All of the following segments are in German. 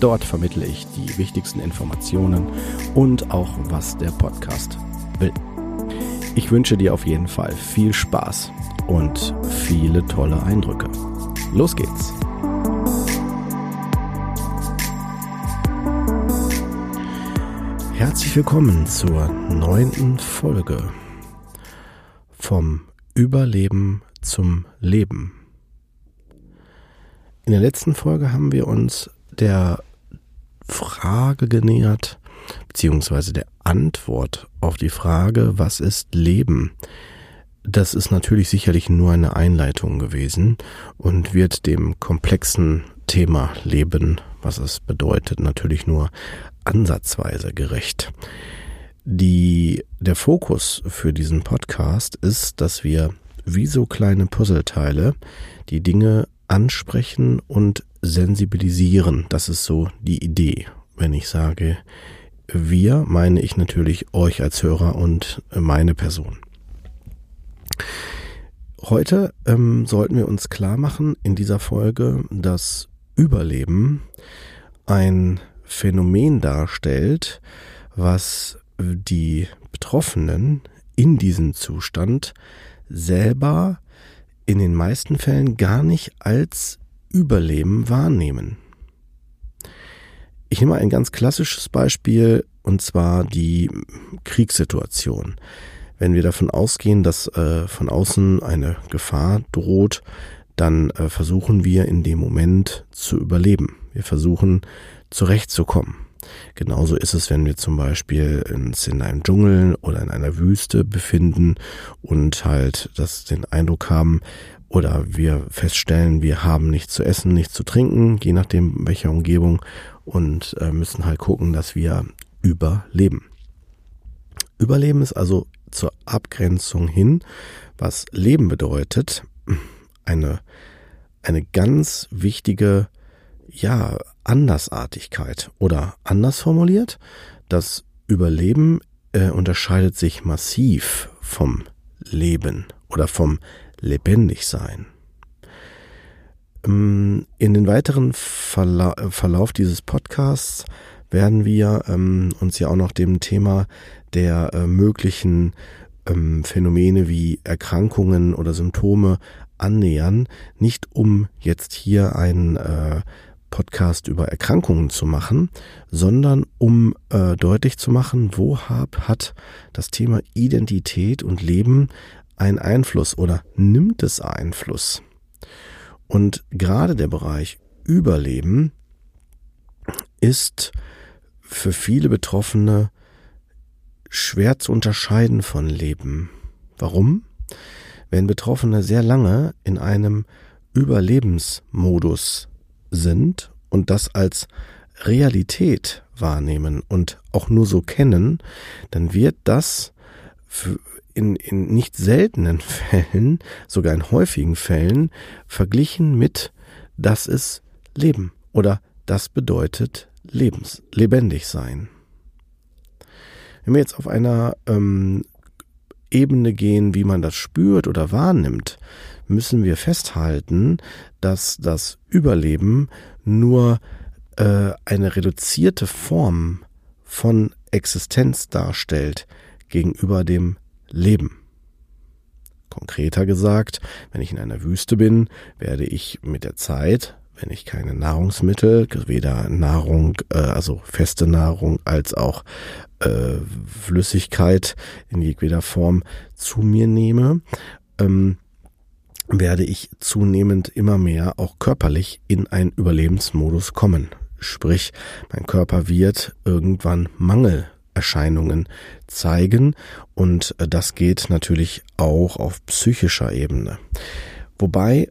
Dort vermittle ich die wichtigsten Informationen und auch, was der Podcast will. Ich wünsche dir auf jeden Fall viel Spaß und viele tolle Eindrücke. Los geht's! Herzlich willkommen zur neunten Folge vom Überleben zum Leben. In der letzten Folge haben wir uns der Frage genähert, beziehungsweise der Antwort auf die Frage, was ist Leben? Das ist natürlich sicherlich nur eine Einleitung gewesen und wird dem komplexen Thema Leben, was es bedeutet, natürlich nur ansatzweise gerecht. Die, der Fokus für diesen Podcast ist, dass wir wie so kleine Puzzleteile die Dinge ansprechen und sensibilisieren. Das ist so die Idee. Wenn ich sage wir, meine ich natürlich euch als Hörer und meine Person. Heute ähm, sollten wir uns klar machen in dieser Folge, dass Überleben ein Phänomen darstellt, was die Betroffenen in diesem Zustand selber in den meisten Fällen gar nicht als Überleben wahrnehmen. Ich nehme ein ganz klassisches Beispiel und zwar die Kriegssituation. Wenn wir davon ausgehen, dass äh, von außen eine Gefahr droht, dann äh, versuchen wir in dem Moment zu überleben. Wir versuchen zurechtzukommen. Genauso ist es, wenn wir zum Beispiel uns in einem Dschungel oder in einer Wüste befinden und halt das den Eindruck haben, oder wir feststellen, wir haben nichts zu essen, nichts zu trinken, je nachdem welcher Umgebung und äh, müssen halt gucken, dass wir überleben. Überleben ist also zur Abgrenzung hin, was Leben bedeutet, eine, eine ganz wichtige ja, Andersartigkeit oder anders formuliert, das Überleben äh, unterscheidet sich massiv vom Leben oder vom Lebendigsein. Ähm, in den weiteren Verla Verlauf dieses Podcasts werden wir ähm, uns ja auch noch dem Thema der äh, möglichen ähm, Phänomene wie Erkrankungen oder Symptome annähern, nicht um jetzt hier ein äh, Podcast über Erkrankungen zu machen, sondern um äh, deutlich zu machen, wo hab, hat das Thema Identität und Leben einen Einfluss oder nimmt es Einfluss? Und gerade der Bereich Überleben ist für viele Betroffene schwer zu unterscheiden von Leben. Warum? Wenn Betroffene sehr lange in einem Überlebensmodus sind und das als Realität wahrnehmen und auch nur so kennen, dann wird das in, in nicht seltenen Fällen, sogar in häufigen Fällen, verglichen mit das ist Leben oder das bedeutet Lebens, lebendig sein. Wenn wir jetzt auf einer ähm, Ebene gehen, wie man das spürt oder wahrnimmt, müssen wir festhalten, dass das Überleben nur äh, eine reduzierte Form von Existenz darstellt gegenüber dem Leben. Konkreter gesagt, wenn ich in einer Wüste bin, werde ich mit der Zeit, wenn ich keine Nahrungsmittel, weder Nahrung, äh, also feste Nahrung als auch äh, Flüssigkeit in jedweder Form zu mir nehme, ähm, werde ich zunehmend immer mehr auch körperlich in einen Überlebensmodus kommen. Sprich, mein Körper wird irgendwann Mangelerscheinungen zeigen und äh, das geht natürlich auch auf psychischer Ebene. Wobei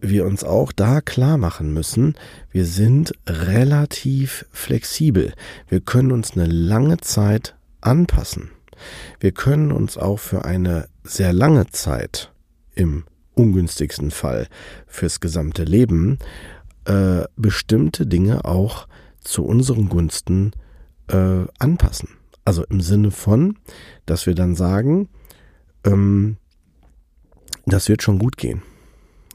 wir uns auch da klar machen müssen, wir sind relativ flexibel. Wir können uns eine lange Zeit anpassen. Wir können uns auch für eine sehr lange Zeit im ungünstigsten Fall fürs gesamte Leben äh, bestimmte Dinge auch zu unseren Gunsten äh, anpassen. Also im Sinne von, dass wir dann sagen, ähm, das wird schon gut gehen.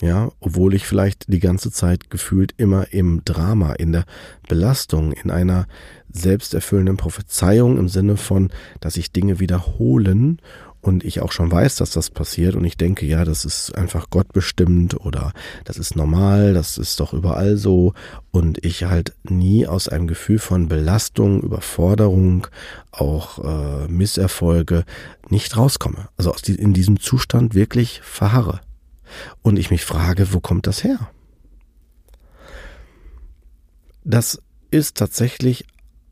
Ja, obwohl ich vielleicht die ganze Zeit gefühlt immer im Drama, in der Belastung, in einer selbsterfüllenden Prophezeiung im Sinne von, dass sich Dinge wiederholen und ich auch schon weiß, dass das passiert und ich denke, ja, das ist einfach Gott bestimmt oder das ist normal, das ist doch überall so und ich halt nie aus einem Gefühl von Belastung, Überforderung, auch äh, Misserfolge nicht rauskomme. Also aus die, in diesem Zustand wirklich verharre. Und ich mich frage, wo kommt das her? Das ist tatsächlich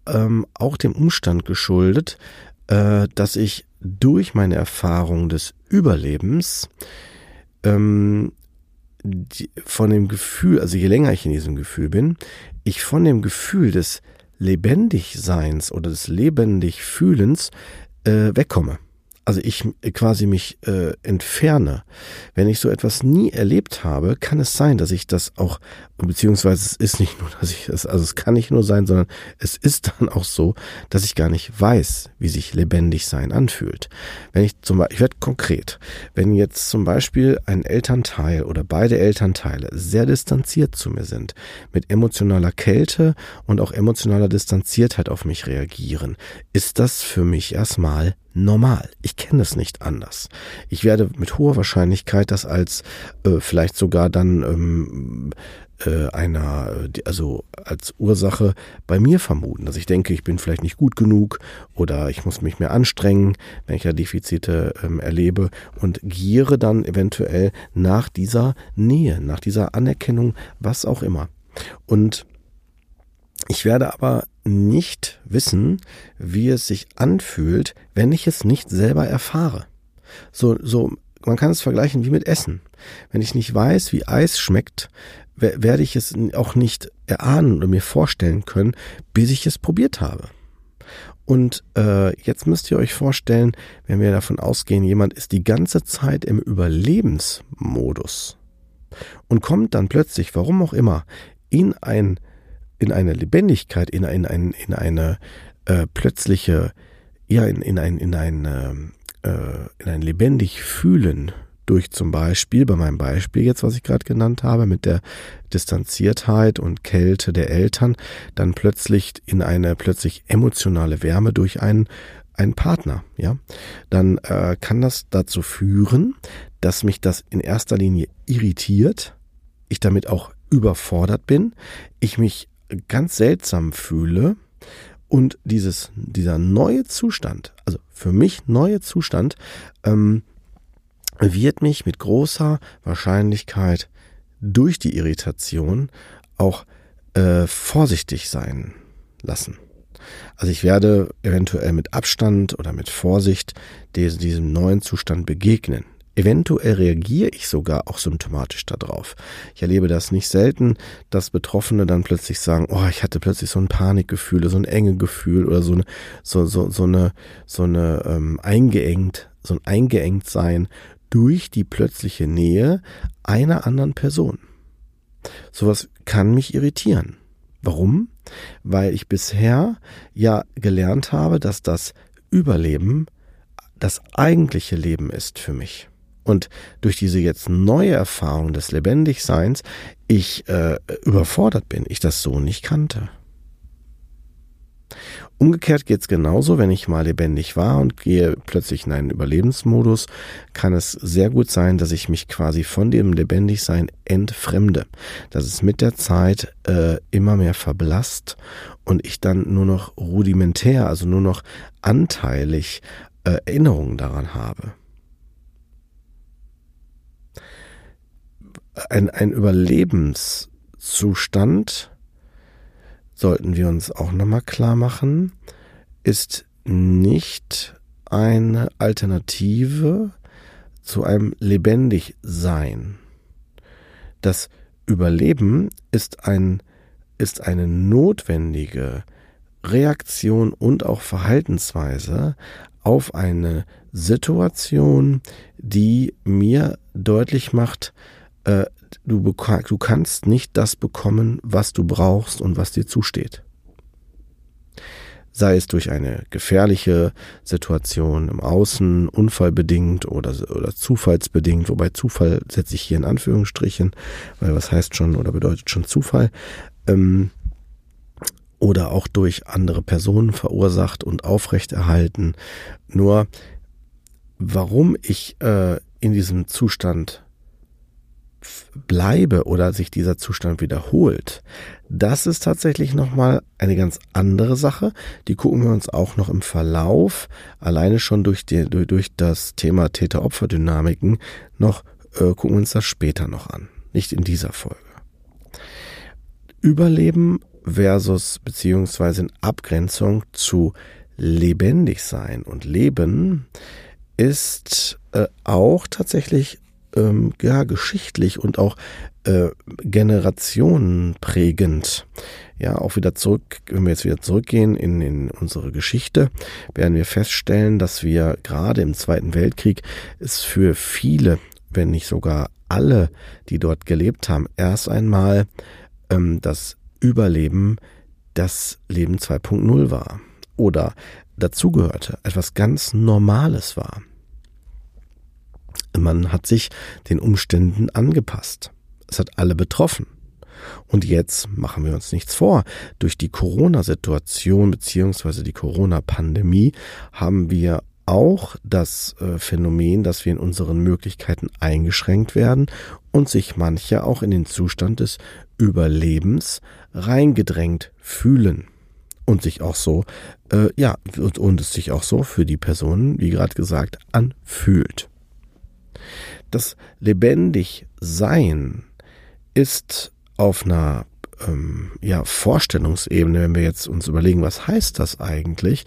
ähm, auch dem Umstand geschuldet, äh, dass ich durch meine Erfahrung des Überlebens ähm, die, von dem Gefühl, also je länger ich in diesem Gefühl bin, ich von dem Gefühl des Lebendigseins oder des Lebendigfühlens äh, wegkomme also ich quasi mich äh, entferne, wenn ich so etwas nie erlebt habe, kann es sein, dass ich das auch, beziehungsweise es ist nicht nur, dass ich es, also es kann nicht nur sein, sondern es ist dann auch so, dass ich gar nicht weiß, wie sich lebendig sein anfühlt. Wenn ich zum Beispiel, ich werde konkret, wenn jetzt zum Beispiel ein Elternteil oder beide Elternteile sehr distanziert zu mir sind, mit emotionaler Kälte und auch emotionaler Distanziertheit auf mich reagieren, ist das für mich erstmal normal. Ich kenne es nicht anders. Ich werde mit hoher Wahrscheinlichkeit das als äh, vielleicht sogar dann ähm, äh, einer, also als Ursache bei mir vermuten, dass ich denke, ich bin vielleicht nicht gut genug oder ich muss mich mehr anstrengen, wenn ich ja Defizite ähm, erlebe und giere dann eventuell nach dieser Nähe, nach dieser Anerkennung, was auch immer. Und ich werde aber nicht wissen, wie es sich anfühlt, wenn ich es nicht selber erfahre. So, so, man kann es vergleichen wie mit Essen. Wenn ich nicht weiß, wie Eis schmeckt, werde ich es auch nicht erahnen oder mir vorstellen können, bis ich es probiert habe. Und äh, jetzt müsst ihr euch vorstellen, wenn wir davon ausgehen, jemand ist die ganze Zeit im Überlebensmodus und kommt dann plötzlich, warum auch immer, in ein in eine Lebendigkeit, in, ein, in, in eine äh, plötzliche, ja, in, in ein, in ein, äh, in ein lebendig fühlen durch zum Beispiel, bei meinem Beispiel jetzt, was ich gerade genannt habe, mit der Distanziertheit und Kälte der Eltern, dann plötzlich in eine plötzlich emotionale Wärme durch einen, einen Partner, ja, dann äh, kann das dazu führen, dass mich das in erster Linie irritiert, ich damit auch überfordert bin, ich mich ganz seltsam fühle und dieses, dieser neue Zustand, also für mich neue Zustand, ähm, wird mich mit großer Wahrscheinlichkeit durch die Irritation auch äh, vorsichtig sein lassen. Also ich werde eventuell mit Abstand oder mit Vorsicht diesem neuen Zustand begegnen. Eventuell reagiere ich sogar auch symptomatisch darauf. Ich erlebe das nicht selten, dass Betroffene dann plötzlich sagen, oh, ich hatte plötzlich so ein Panikgefühl, so ein enge Gefühl oder so eine, so, so, so eine, so eine ähm, eingeengt, so ein eingeengt sein durch die plötzliche Nähe einer anderen Person. Sowas kann mich irritieren. Warum? Weil ich bisher ja gelernt habe, dass das Überleben das eigentliche Leben ist für mich und durch diese jetzt neue Erfahrung des Lebendigseins ich äh, überfordert bin, ich das so nicht kannte. Umgekehrt geht's genauso, wenn ich mal lebendig war und gehe plötzlich in einen Überlebensmodus, kann es sehr gut sein, dass ich mich quasi von dem Lebendigsein entfremde, dass es mit der Zeit äh, immer mehr verblasst und ich dann nur noch rudimentär, also nur noch anteilig äh, Erinnerungen daran habe. Ein, ein Überlebenszustand, sollten wir uns auch nochmal klar machen, ist nicht eine Alternative zu einem Lebendigsein. Das Überleben ist ein, ist eine notwendige Reaktion und auch Verhaltensweise auf eine Situation, die mir deutlich macht, äh, du, du kannst nicht das bekommen, was du brauchst und was dir zusteht sei es durch eine gefährliche Situation im Außen, unfallbedingt oder, oder zufallsbedingt, wobei Zufall setze ich hier in Anführungsstrichen, weil was heißt schon oder bedeutet schon Zufall, ähm, oder auch durch andere Personen verursacht und aufrechterhalten. Nur warum ich äh, in diesem Zustand bleibe oder sich dieser Zustand wiederholt, das ist tatsächlich nochmal eine ganz andere Sache. Die gucken wir uns auch noch im Verlauf, alleine schon durch, die, durch das Thema Täter-Opfer-Dynamiken, noch äh, gucken wir uns das später noch an. Nicht in dieser Folge. Überleben versus beziehungsweise in Abgrenzung zu lebendig sein und leben ist äh, auch tatsächlich ähm, ja, geschichtlich und auch äh, generationenprägend. Ja, auch wieder zurück, wenn wir jetzt wieder zurückgehen in, in unsere Geschichte, werden wir feststellen, dass wir gerade im Zweiten Weltkrieg es für viele, wenn nicht sogar alle, die dort gelebt haben, erst einmal ähm, das Überleben das Leben 2.0 war oder dazugehörte, etwas ganz Normales war. Man hat sich den Umständen angepasst. Es hat alle betroffen. Und jetzt machen wir uns nichts vor. Durch die Corona-Situation beziehungsweise die Corona-Pandemie haben wir auch das äh, Phänomen, dass wir in unseren Möglichkeiten eingeschränkt werden und sich manche auch in den Zustand des Überlebens reingedrängt fühlen und sich auch so, äh, ja, und es sich auch so für die Personen, wie gerade gesagt, anfühlt. Das lebendig Sein ist auf einer ähm, ja, Vorstellungsebene, wenn wir jetzt uns überlegen, was heißt das eigentlich,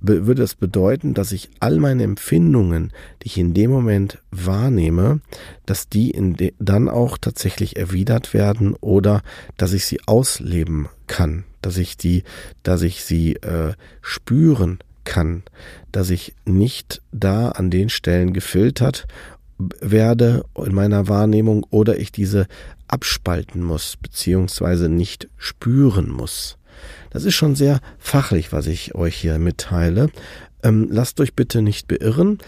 würde es bedeuten, dass ich all meine Empfindungen, die ich in dem Moment wahrnehme, dass die dann auch tatsächlich erwidert werden oder dass ich sie ausleben kann, dass ich die, dass ich sie äh, spüren kann, dass ich nicht da an den Stellen gefiltert werde in meiner Wahrnehmung oder ich diese abspalten muss, beziehungsweise nicht spüren muss. Das ist schon sehr fachlich, was ich euch hier mitteile. Ähm, lasst euch bitte nicht beirren,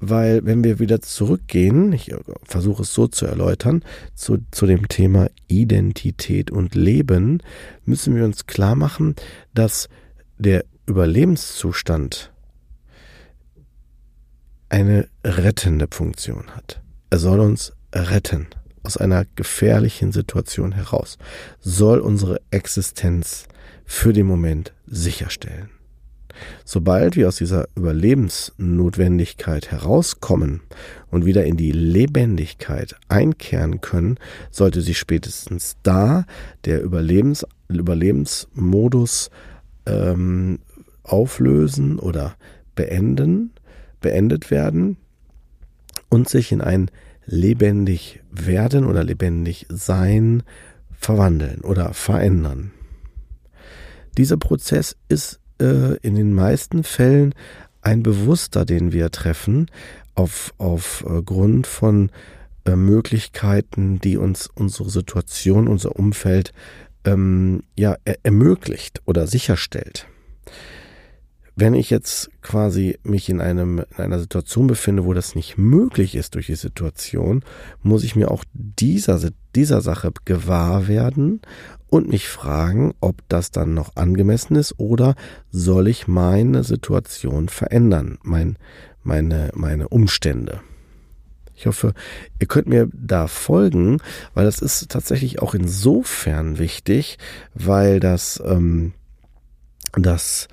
weil wenn wir wieder zurückgehen, ich versuche es so zu erläutern, zu, zu dem Thema Identität und Leben, müssen wir uns klar machen, dass der Überlebenszustand eine rettende Funktion hat. Er soll uns retten aus einer gefährlichen Situation heraus, soll unsere Existenz für den Moment sicherstellen. Sobald wir aus dieser Überlebensnotwendigkeit herauskommen und wieder in die Lebendigkeit einkehren können, sollte sich spätestens da der Überlebens, Überlebensmodus ähm, auflösen oder beenden, beendet werden und sich in ein lebendig werden oder lebendig sein verwandeln oder verändern. Dieser Prozess ist äh, in den meisten Fällen ein bewusster, den wir treffen, auf, auf äh, von äh, Möglichkeiten, die uns unsere Situation, unser Umfeld ähm, ja, er ermöglicht oder sicherstellt. Wenn ich jetzt quasi mich in, einem, in einer Situation befinde, wo das nicht möglich ist durch die Situation, muss ich mir auch dieser, dieser Sache gewahr werden und mich fragen, ob das dann noch angemessen ist oder soll ich meine Situation verändern, mein, meine, meine Umstände. Ich hoffe, ihr könnt mir da folgen, weil das ist tatsächlich auch insofern wichtig, weil das, ähm, das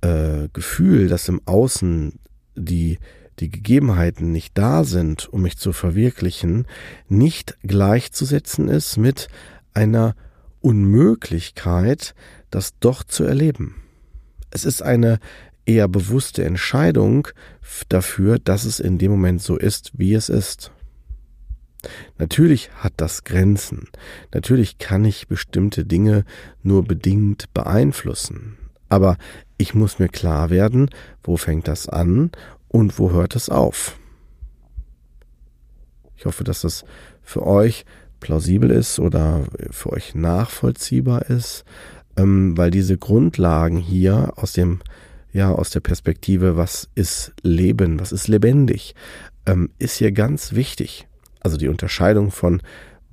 äh, Gefühl, dass im Außen die, die Gegebenheiten nicht da sind, um mich zu verwirklichen, nicht gleichzusetzen ist mit einer Unmöglichkeit, das doch zu erleben. Es ist eine eher bewusste Entscheidung dafür, dass es in dem Moment so ist, wie es ist. Natürlich hat das Grenzen. Natürlich kann ich bestimmte Dinge nur bedingt beeinflussen. Aber ich muss mir klar werden, wo fängt das an und wo hört es auf. Ich hoffe, dass das für euch plausibel ist oder für euch nachvollziehbar ist, ähm, weil diese Grundlagen hier aus dem ja aus der Perspektive, was ist Leben, was ist lebendig, ähm, ist hier ganz wichtig. Also die Unterscheidung von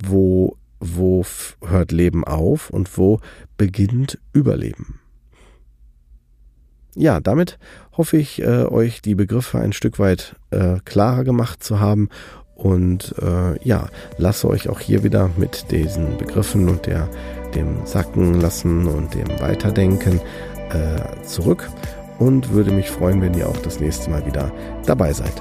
wo wo hört Leben auf und wo beginnt Überleben. Ja, damit hoffe ich, äh, euch die Begriffe ein Stück weit äh, klarer gemacht zu haben und äh, ja, lasse euch auch hier wieder mit diesen Begriffen und der, dem Sacken lassen und dem Weiterdenken äh, zurück und würde mich freuen, wenn ihr auch das nächste Mal wieder dabei seid.